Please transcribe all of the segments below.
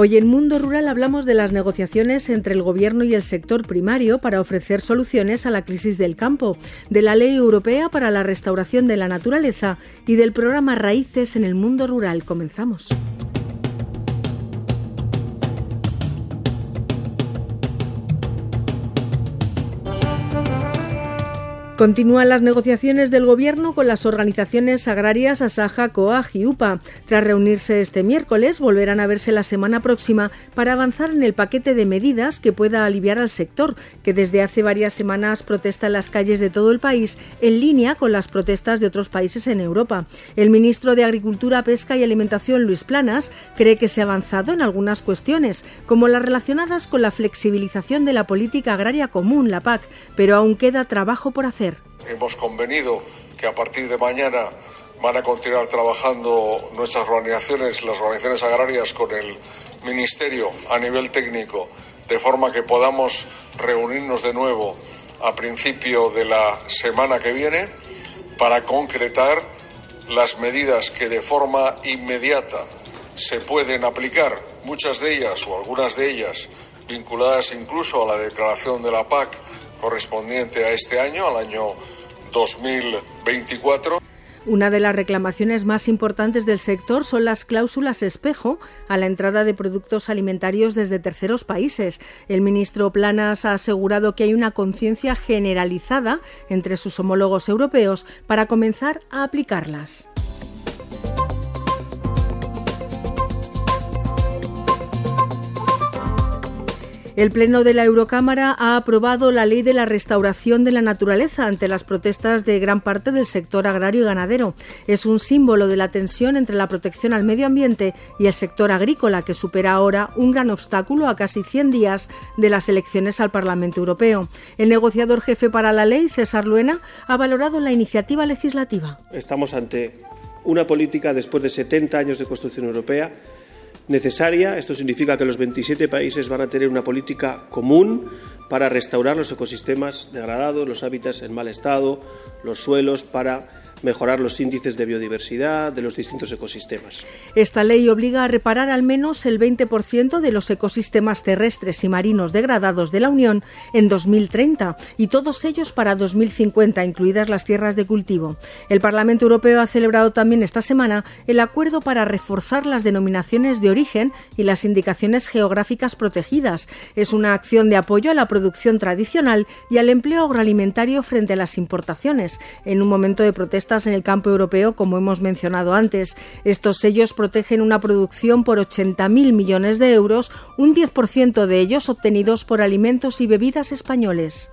Hoy en Mundo Rural hablamos de las negociaciones entre el Gobierno y el sector primario para ofrecer soluciones a la crisis del campo, de la Ley Europea para la Restauración de la Naturaleza y del programa Raíces en el Mundo Rural. Comenzamos. Continúan las negociaciones del Gobierno con las organizaciones agrarias Asaja, COAG y UPA. Tras reunirse este miércoles, volverán a verse la semana próxima para avanzar en el paquete de medidas que pueda aliviar al sector, que desde hace varias semanas protesta en las calles de todo el país, en línea con las protestas de otros países en Europa. El ministro de Agricultura, Pesca y Alimentación, Luis Planas, cree que se ha avanzado en algunas cuestiones, como las relacionadas con la flexibilización de la política agraria común, la PAC, pero aún queda trabajo por hacer. Hemos convenido que a partir de mañana van a continuar trabajando nuestras organizaciones, las organizaciones agrarias, con el Ministerio a nivel técnico, de forma que podamos reunirnos de nuevo a principio de la semana que viene para concretar las medidas que de forma inmediata se pueden aplicar, muchas de ellas o algunas de ellas vinculadas incluso a la declaración de la PAC correspondiente a este año, al año 2024. Una de las reclamaciones más importantes del sector son las cláusulas espejo a la entrada de productos alimentarios desde terceros países. El ministro Planas ha asegurado que hay una conciencia generalizada entre sus homólogos europeos para comenzar a aplicarlas. El Pleno de la Eurocámara ha aprobado la ley de la restauración de la naturaleza ante las protestas de gran parte del sector agrario y ganadero. Es un símbolo de la tensión entre la protección al medio ambiente y el sector agrícola, que supera ahora un gran obstáculo a casi 100 días de las elecciones al Parlamento Europeo. El negociador jefe para la ley, César Luena, ha valorado la iniciativa legislativa. Estamos ante una política después de 70 años de construcción europea necesaria. Esto significa que los 27 países van a tener una política común para restaurar los ecosistemas degradados, los hábitats en mal estado, los suelos, para mejorar los índices de biodiversidad de los distintos ecosistemas. Esta ley obliga a reparar al menos el 20% de los ecosistemas terrestres y marinos degradados de la Unión en 2030 y todos ellos para 2050, incluidas las tierras de cultivo. El Parlamento Europeo ha celebrado también esta semana el acuerdo para reforzar las denominaciones de origen y las indicaciones geográficas protegidas. Es una acción de apoyo a la producción tradicional y al empleo agroalimentario frente a las importaciones, en un momento de protesta en el campo europeo, como hemos mencionado antes. Estos sellos protegen una producción por 80.000 millones de euros, un 10% de ellos obtenidos por alimentos y bebidas españoles.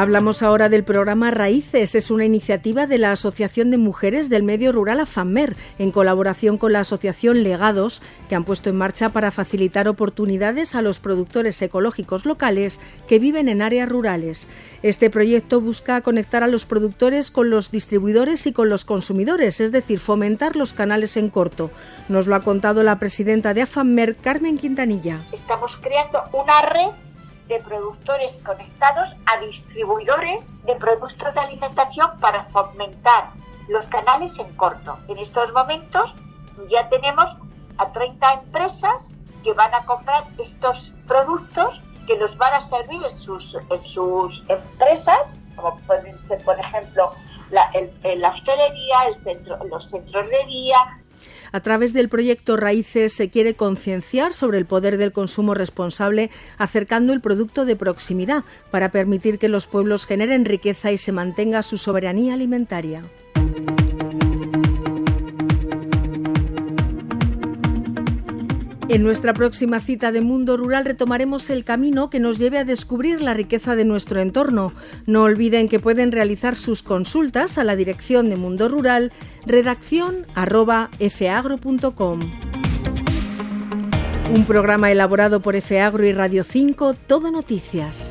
Hablamos ahora del programa Raíces. Es una iniciativa de la Asociación de Mujeres del Medio Rural AFAMER, en colaboración con la Asociación Legados, que han puesto en marcha para facilitar oportunidades a los productores ecológicos locales que viven en áreas rurales. Este proyecto busca conectar a los productores con los distribuidores y con los consumidores, es decir, fomentar los canales en corto. Nos lo ha contado la presidenta de AFAMER, Carmen Quintanilla. Estamos creando una red de productores conectados a distribuidores de productos de alimentación para fomentar los canales en corto. En estos momentos ya tenemos a 30 empresas que van a comprar estos productos que los van a servir en sus, en sus empresas, como pueden ser, por ejemplo, la, hostelería, el centro, los centros de día, a través del proyecto Raíces se quiere concienciar sobre el poder del consumo responsable, acercando el producto de proximidad para permitir que los pueblos generen riqueza y se mantenga su soberanía alimentaria. En nuestra próxima cita de Mundo Rural retomaremos el camino que nos lleve a descubrir la riqueza de nuestro entorno. No olviden que pueden realizar sus consultas a la dirección de Mundo Rural, redacción arroba. Un programa elaborado por FAgro y Radio 5, Todo Noticias.